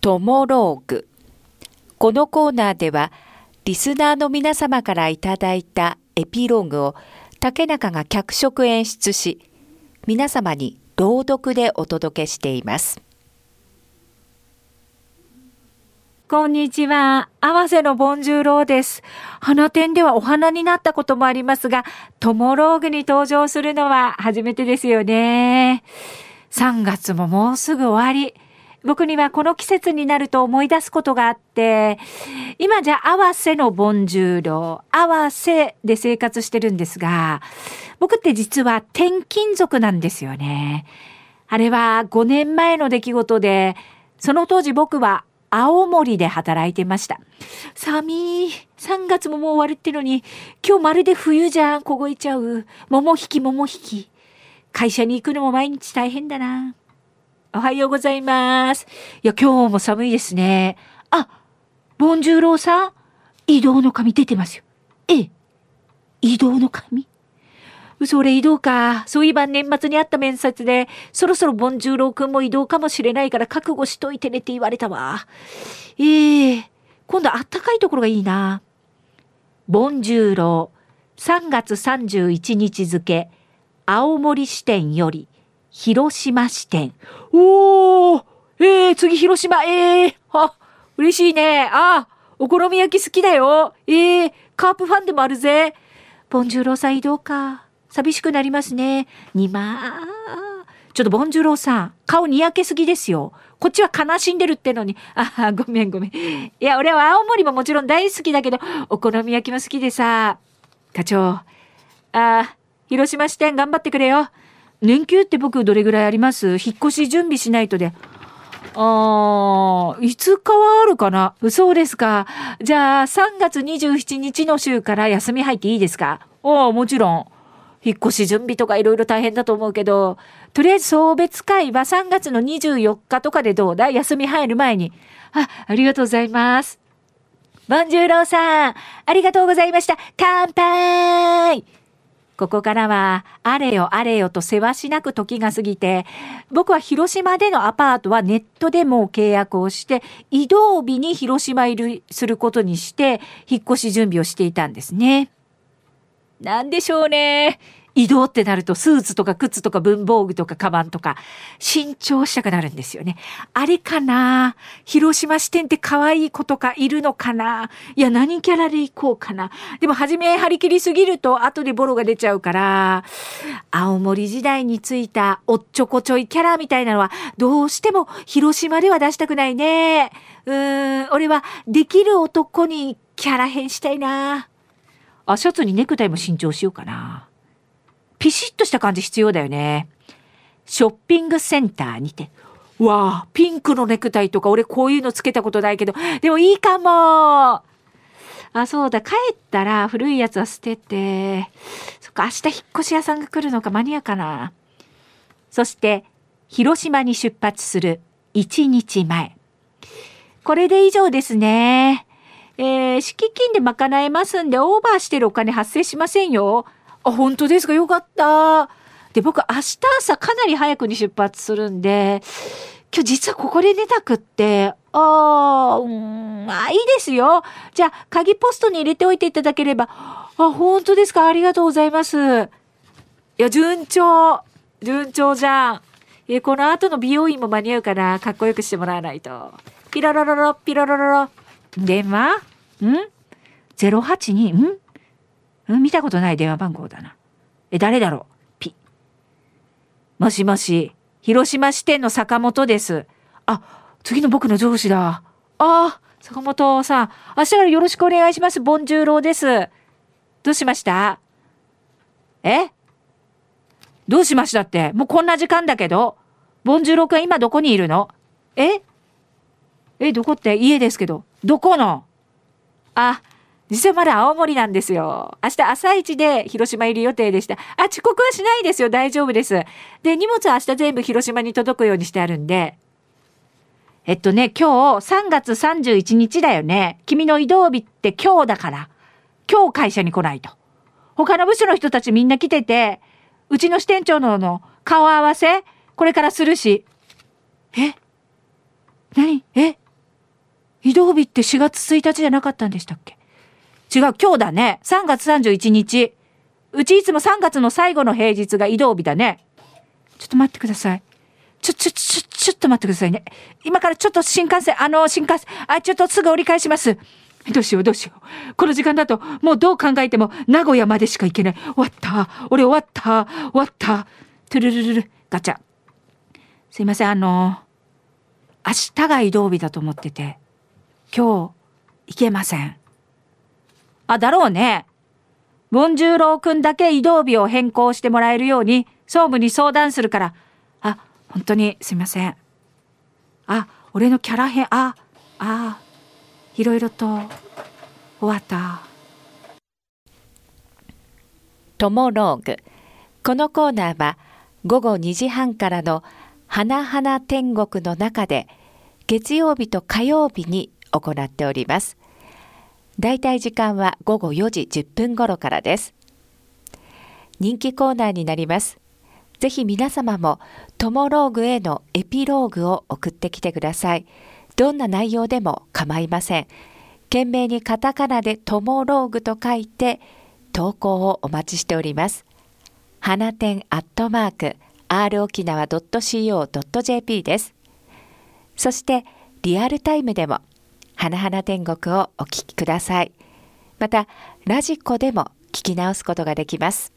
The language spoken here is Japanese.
トモローグ。このコーナーでは、リスナーの皆様からいただいたエピローグを竹中が脚色演出し、皆様に朗読でお届けしています。こんにちは。合わせのボンジューローです。花店ではお花になったこともありますが、トモローグに登場するのは初めてですよね。3月ももうすぐ終わり。僕にはこの季節になると思い出すことがあって、今じゃ合わせのボンジューロー、合わせで生活してるんですが、僕って実は転勤族なんですよね。あれは5年前の出来事で、その当時僕は青森で働いてました。寒い。3月ももう終わるってのに、今日まるで冬じゃん、凍えちゃう。桃引き桃引き。会社に行くのも毎日大変だな。おはようございます。いや、今日も寒いですね。あ、ボンジューローさん、移動の紙出てますよ。ええ。移動の紙それ移動か。そういえば年末にあった面接で、そろそろボンジューロー君も移動かもしれないから覚悟しといてねって言われたわ。ええー、今度あったかいところがいいな。ボンジューロー、3月31日付、青森支店より、広島支店。おーえー、次広島、えー、あ、嬉しいね。あ、お好み焼き好きだよ。えー、カープファンでもあるぜ。ボンジューローさん移動か。寂しくなりますね。にまあ。ちょっとボンジュローさん、顔にやけすぎですよ。こっちは悲しんでるってのに。あ、ごめんごめん。いや、俺は青森ももちろん大好きだけど、お好み焼きも好きでさ。課長。あ、広島支店頑張ってくれよ。年休って僕どれぐらいあります？引っ越し準備しないとで。あー、5日はあるかな？そうですか。じゃあ、3月27日の週から休み入っていいですか？おー、もちろん。引っ越し準備とかいろいろ大変だと思うけど、とりあえず送別会は3月の24日とかでどうだ休み入る前に。あ、ありがとうございます。ボンジューローさん、ありがとうございました。乾杯ここからは、あれよあれよとせわしなく時が過ぎて、僕は広島でのアパートはネットでも契約をして、移動日に広島入りすることにして、引っ越し準備をしていたんですね。なんでしょうね。移動ってなるとスーツとか靴とか文房具とかカバンとか新調したくなるんですよね。あれかな？広島支店って可愛い子とかいるのかな？いや、何キャラで行こうかな？でも初め張り切りすぎると後でボロが出ちゃうから、青森時代についたおっちょこちょいキャラみたいなのはどうしても広島では出したくないね。うーん、俺はできる男にキャラ変したいな。あ、シャツにネクタイも新調しようかな。ピシッとした感じ必要だよね。ショッピングセンターにて。わあ、ピンクのネクタイとか俺こういうのつけたことないけど、でもいいかもあ、そうだ、帰ったら古いやつは捨てて、そっか、明日引っ越し屋さんが来るのか間に合うかな。そして、広島に出発する1日前。これで以上ですね。えー、敷金で賄えますんで、オーバーしてるお金発生しませんよ。あ、本当ですか？よかった。で、僕、明日朝かなり早くに出発するんで、今日実はここで寝たくって、あー、うん、まあいいですよ。じゃあ、鍵ポストに入れておいていただければ。あ、本当ですか？ありがとうございます。いや、順調。順調じゃん。え、この後の美容院も間に合うかなかっこよくしてもらわないと。ピロロロロ、ピロロロロ。電話ん ?082? ん？見たことない電話番号だな。え、誰だろう？ピ。もしもし、広島支店の坂本です。あ、次の僕の上司だ。ああ、坂本さん、明日からよろしくお願いします。ボンジューローです。どうしました？え？どうしましたって、もうこんな時間だけど。ボンジューロー君今どこにいるの？え？え、どこって？家ですけど。どこの？あ、実はまだ青森なんですよ。明日朝一で広島入り予定でした。あ、遅刻はしないですよ。大丈夫です。で、荷物は明日全部広島に届くようにしてあるんで。えっとね、今日3月31日だよね。君の移動日って今日だから。今日会社に来ないと。他の部署の人たちみんな来てて、うちの支店長のの顔合わせ、これからするし。え？何？え？生日って4月1日じゃなかったんでしたっけ？違う、今日だね。3月31日。うちいつも3月の最後の平日が移動日だね。ちょっと待ってください。ちょ、ちょ、ちょ、ちょっと待ってくださいね。今からちょっと新幹線、あの、新幹線、あ、ちょっとすぐ折り返します。どうしよう、どうしよう。この時間だと、もうどう考えても、名古屋までしか行けない。終わった。俺終わった。終わった。トゥルルルル、ガチャ。すいません、あの、明日が移動日だと思ってて、今日、行けません。あ、だろうね。ボンジューローくんだけ移動日を変更してもらえるように、総務に相談するから。あ、本当にすいません。あ、俺のキャラ変、あ、あ、いろいろと終わった。トモローグ。このコーナーは午後2時半からの花々天国の中で月曜日と火曜日に行っております。だいたい時間は午後4時10分頃からです。人気コーナーになります。ぜひ皆様もトモローグへのエピローグを送ってきてください。どんな内容でも構いません。懸命にカタカナでトモローグと書いて投稿をお待ちしております。花店アットマーク r 沖縄 .co.jp です。そしてリアルタイムでも花々天国をお聞きください。また、ラジコでも聞き直すことができます。